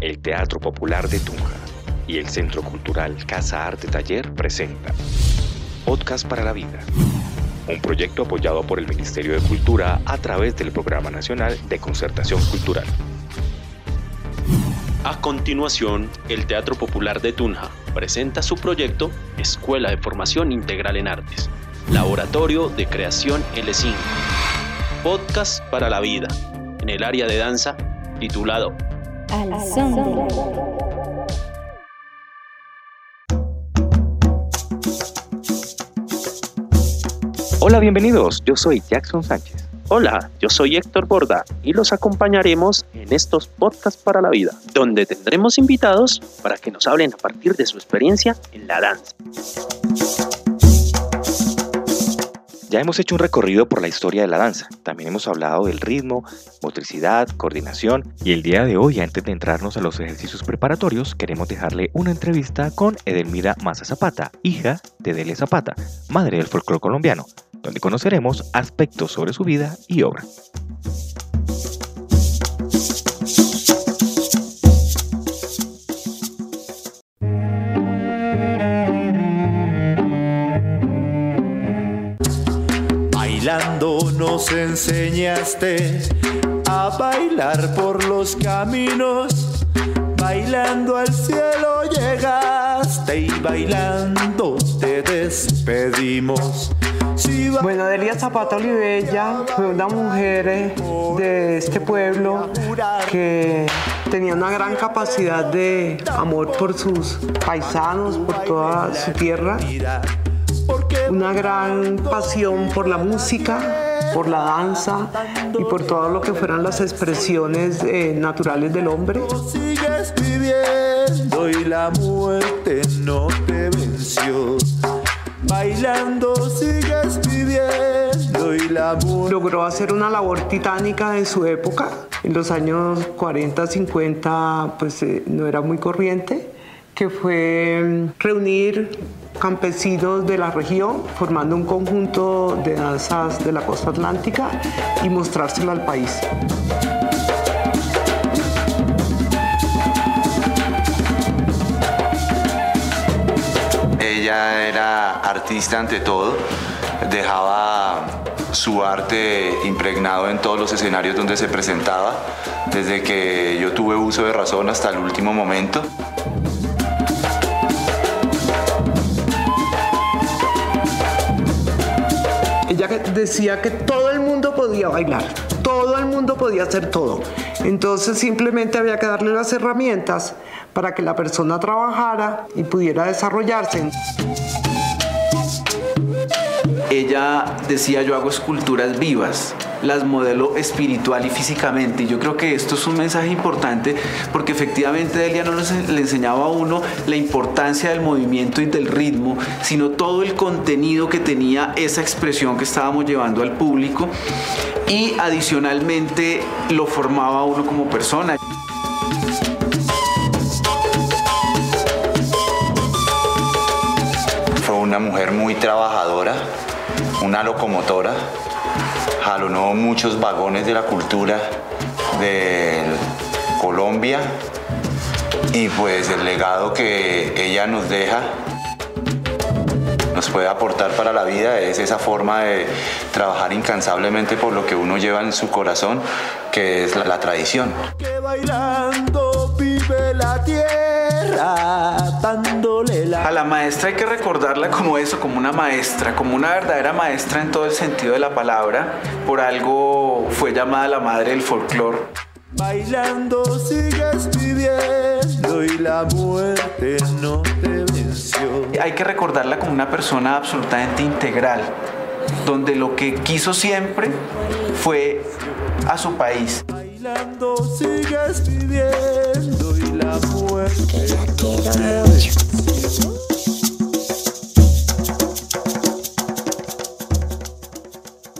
El Teatro Popular de Tunja y el Centro Cultural Casa Arte Taller presenta Podcast para la Vida, un proyecto apoyado por el Ministerio de Cultura a través del Programa Nacional de Concertación Cultural. A continuación, el Teatro Popular de Tunja presenta su proyecto Escuela de Formación Integral en Artes, Laboratorio de Creación L5, Podcast para la Vida, en el área de danza titulado Al son Hola, bienvenidos. Yo soy Jackson Sánchez. Hola, yo soy Héctor Borda y los acompañaremos en estos podcasts para la vida, donde tendremos invitados para que nos hablen a partir de su experiencia en la danza. Ya hemos hecho un recorrido por la historia de la danza, también hemos hablado del ritmo, motricidad, coordinación y el día de hoy, antes de entrarnos a los ejercicios preparatorios, queremos dejarle una entrevista con Edelmira Maza Zapata, hija de Delia Zapata, madre del folclore colombiano, donde conoceremos aspectos sobre su vida y obra. Nos enseñaste a bailar por los caminos. Bailando al cielo llegaste y bailando te despedimos. Bueno, Delia Zapata Olivella fue una mujer eh, de este pueblo que tenía una gran capacidad de amor por sus paisanos, por toda su tierra una gran pasión por la música, por la danza y por todo lo que fueran las expresiones eh, naturales del hombre. Sigues viviendo y la muerte no te venció. Bailando sigues viviendo y la muerte... Logró hacer una labor titánica de su época. En los años 40, 50, pues eh, no era muy corriente, que fue mm, reunir campesinos de la región formando un conjunto de danzas de la costa atlántica y mostrárselo al país. Ella era artista ante todo, dejaba su arte impregnado en todos los escenarios donde se presentaba, desde que yo tuve uso de razón hasta el último momento. Decía que todo el mundo podía bailar, todo el mundo podía hacer todo. Entonces simplemente había que darle las herramientas para que la persona trabajara y pudiera desarrollarse. Ella decía yo hago esculturas vivas, las modelo espiritual y físicamente. Y yo creo que esto es un mensaje importante porque efectivamente Delia no le enseñaba a uno la importancia del movimiento y del ritmo, sino todo el contenido que tenía esa expresión que estábamos llevando al público y adicionalmente lo formaba uno como persona. Fue una mujer muy trabajadora, una locomotora jalonó muchos vagones de la cultura de Colombia y pues el legado que ella nos deja nos puede aportar para la vida es esa forma de trabajar incansablemente por lo que uno lleva en su corazón, que es la, tradición. A la maestra hay que recordarla como eso, como una maestra, como una verdadera maestra en todo el sentido de la palabra. Por algo fue llamada la madre del folclore. Bailando sigues viviendo y la muerte no te venció. Hay que recordarla como una persona absolutamente integral, donde lo que quiso siempre fue a su país. Bailando sigues viviendo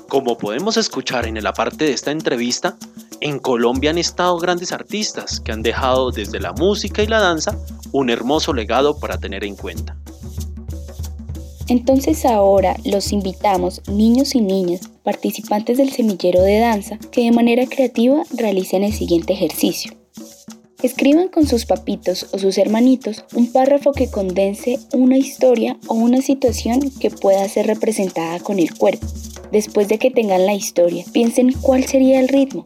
Como podemos escuchar en la parte de esta entrevista, en Colombia han estado grandes artistas que han dejado desde la música y la danza un hermoso legado para tener en cuenta. Entonces ahora los invitamos, niños y niñas, participantes del semillero de danza, que de manera creativa realicen el siguiente ejercicio. Escriban con sus papitos o sus hermanitos un párrafo que condense una historia o una situación que pueda ser representada con el cuerpo. Después de que tengan la historia, piensen cuál sería el ritmo,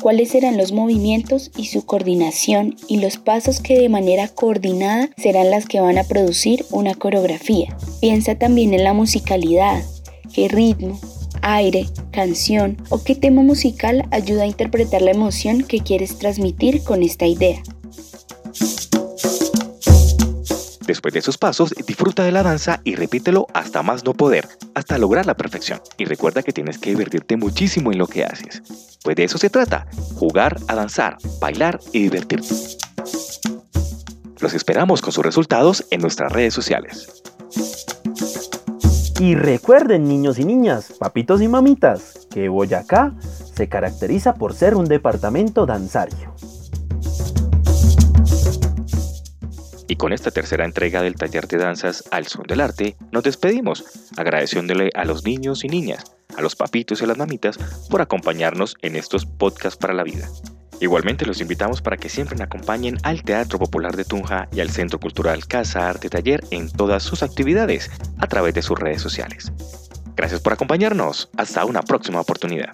cuáles serán los movimientos y su coordinación y los pasos que de manera coordinada serán las que van a producir una coreografía. Piensa también en la musicalidad, qué ritmo, aire, canción o qué tema musical ayuda a interpretar la emoción que quieres transmitir con esta idea. Después de esos pasos, disfruta de la danza y repítelo hasta más no poder, hasta lograr la perfección. Y recuerda que tienes que divertirte muchísimo en lo que haces. Pues de eso se trata, jugar a danzar, bailar y divertirte. Los esperamos con sus resultados en nuestras redes sociales. Y recuerden, niños y niñas, papitos y mamitas, que Boyacá se caracteriza por ser un departamento danzario. Y con esta tercera entrega del taller de danzas al son del arte, nos despedimos, agradeciéndole a los niños y niñas, a los papitos y a las mamitas por acompañarnos en estos podcasts para la vida. Igualmente los invitamos para que siempre nos acompañen al Teatro Popular de Tunja y al Centro Cultural Casa Arte Taller en todas sus actividades a través de sus redes sociales. Gracias por acompañarnos. Hasta una próxima oportunidad.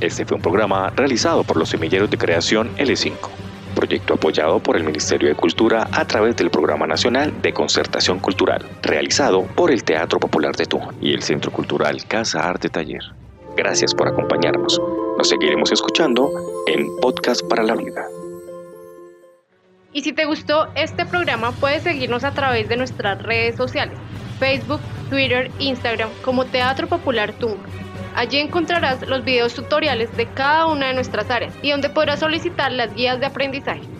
Este fue un programa realizado por los semilleros de creación L5 proyecto apoyado por el Ministerio de Cultura a través del Programa Nacional de Concertación Cultural, realizado por el Teatro Popular de Tunja y el Centro Cultural Casa Arte Taller. Gracias por acompañarnos. Nos seguiremos escuchando en Podcast para la Vida. Y si te gustó este programa, puedes seguirnos a través de nuestras redes sociales, Facebook, Twitter, Instagram, como Teatro Popular Tunja. Allí encontrarás los videos tutoriales de cada una de nuestras áreas y donde podrás solicitar las guías de aprendizaje.